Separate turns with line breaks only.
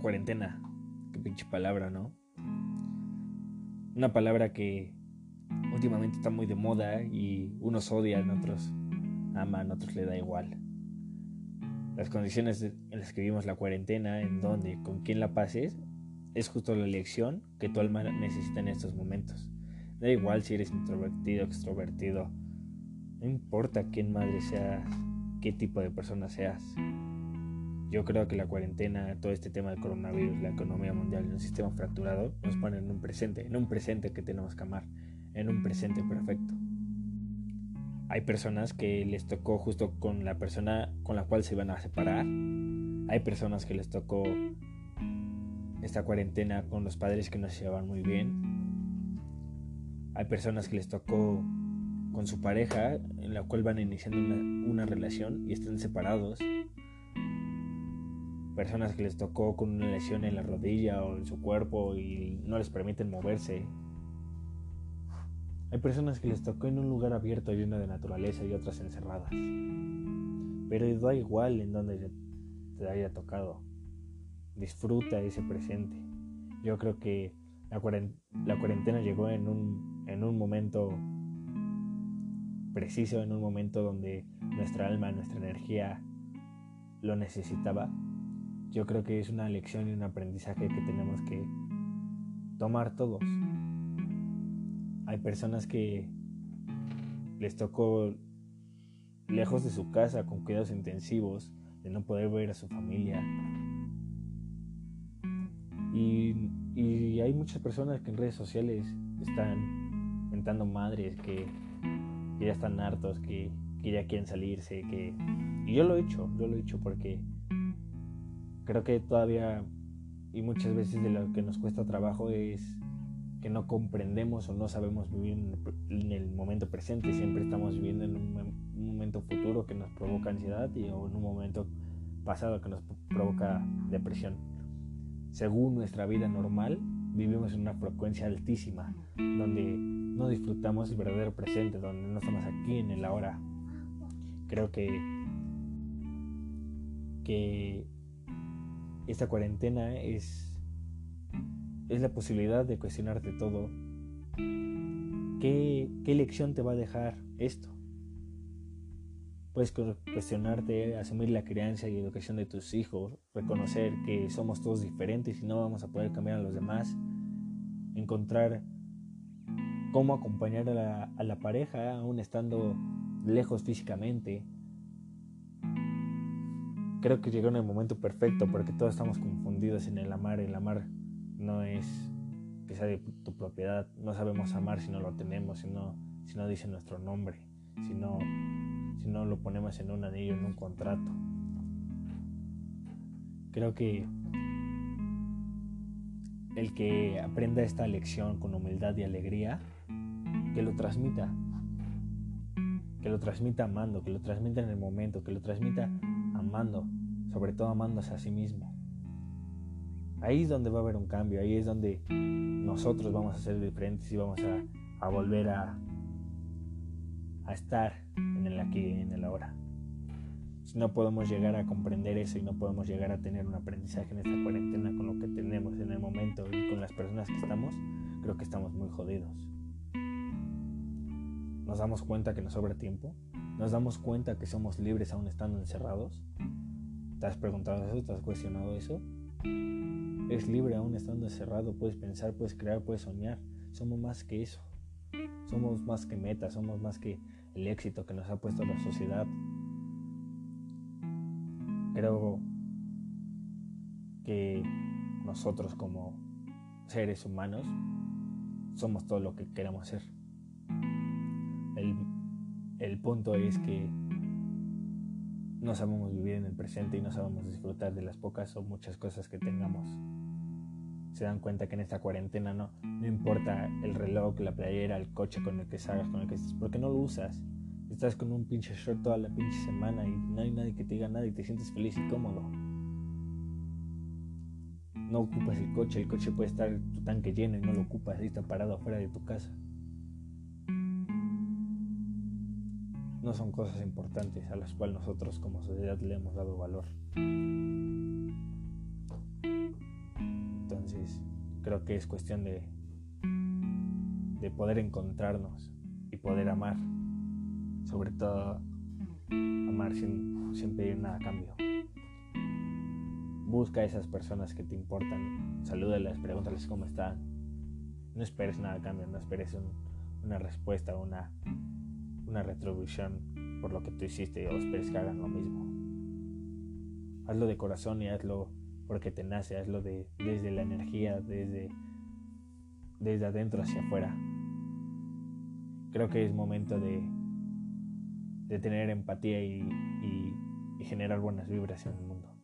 Cuarentena. Qué pinche palabra, ¿no? Una palabra que últimamente está muy de moda y unos odian, otros aman, otros le da igual. Las condiciones en las que vivimos la cuarentena, en donde, con quién la pases, es justo la elección que tu alma necesita en estos momentos. Da igual si eres introvertido, extrovertido, no importa quién madre seas, qué tipo de persona seas. Yo creo que la cuarentena, todo este tema del coronavirus, la economía mundial y un sistema fracturado nos ponen en un presente, en un presente que tenemos que amar, en un presente perfecto. Hay personas que les tocó justo con la persona con la cual se iban a separar. Hay personas que les tocó esta cuarentena con los padres que no se llevaban muy bien. Hay personas que les tocó con su pareja en la cual van iniciando una, una relación y están separados personas que les tocó con una lesión en la rodilla o en su cuerpo y no les permiten moverse. Hay personas que les tocó en un lugar abierto lleno de naturaleza y otras encerradas. Pero da igual en donde te haya tocado. Disfruta ese presente. Yo creo que la cuarentena llegó en un, en un momento preciso, en un momento donde nuestra alma, nuestra energía lo necesitaba yo creo que es una lección y un aprendizaje que tenemos que tomar todos. Hay personas que les tocó lejos de su casa con cuidados intensivos, de no poder ver a su familia. Y, hay muchas personas que en redes sociales están mentando madres que, ya están hartos, que, que ya quieren salirse, que... Y yo lo he hecho, yo lo he hecho porque creo que todavía y muchas veces de lo que nos cuesta trabajo es que no comprendemos o no sabemos vivir en el momento presente, siempre estamos viviendo en un, momento futuro que nos provoca ansiedad y o en un momento pasado que nos provoca depresión. Según nuestra vida normal, vivimos en una frecuencia altísima, donde no disfrutamos el verdadero presente, donde no estamos aquí en el ahora. Creo que, que esta cuarentena es, es la posibilidad de cuestionarte todo. ¿Qué, ¿Qué lección te va a dejar esto? Puedes cuestionarte, asumir la crianza y educación de tus hijos, reconocer que somos todos diferentes y no vamos a poder cambiar a los demás, encontrar cómo acompañar a la, a la pareja aún estando lejos físicamente, creo que llegó en el momento perfecto porque todos estamos confundidos en el amar. El amar no es que sea de tu propiedad. No sabemos amar si no lo tenemos, si no, si no dice nuestro nombre, si no, si no lo ponemos en un anillo, en un contrato. Creo que el que aprenda esta lección con humildad y alegría, que lo transmita, que lo transmita amando, que lo transmita en el momento, que lo transmita amando, sobre todo amándose a sí mismo. Ahí es donde va a haber un cambio, ahí es donde nosotros vamos a ser diferentes y vamos a, volver a, a estar en el aquí y en el ahora. Si no podemos llegar a comprender eso y no podemos llegar a tener un aprendizaje en esta cuarentena con lo que tenemos en el momento y con las personas que estamos, creo que estamos muy jodidos. Nos damos cuenta que nos sobra tiempo, nos damos cuenta que somos libres aún estando encerrados ¿Te has preguntado eso? ¿Te has cuestionado eso? Es libre aún estando encerrado, puedes pensar, puedes crear, puedes soñar. Somos más que eso. Somos más que metas, somos más que el éxito que nos ha puesto la sociedad. Creo que nosotros como seres humanos somos todo lo que queremos ser. El, punto es que no sabemos vivir en el presente y no sabemos disfrutar de las pocas o muchas cosas que tengamos. Se dan cuenta que en esta cuarentena no, no importa el reloj, la playera, el coche con el que salgas, con el que estés, porque no lo usas. Estás con un pinche short toda la pinche semana y no hay nadie que te diga nada y te sientes feliz y cómodo. No ocupas el coche, el coche puede estar tu tanque lleno y no lo ocupas, ahí está parado afuera de tu casa. No son cosas importantes a las cuales nosotros como sociedad le hemos dado valor. Creo que es cuestión de, de poder encontrarnos y poder amar. Sobre todo amar sin, sin pedir nada a cambio. Busca a esas personas que te importan, salúdales, pregúntales cómo están. No esperes nada a cambio, no esperes una respuesta, una, una retribución por lo que tú hiciste o esperes que hagan lo mismo. Hazlo de corazón y hazlo porque te nace, hazlo de, desde la energía, desde, desde adentro hacia afuera. Creo que es momento de, de tener empatía y, y generar buenas vibras en el mundo.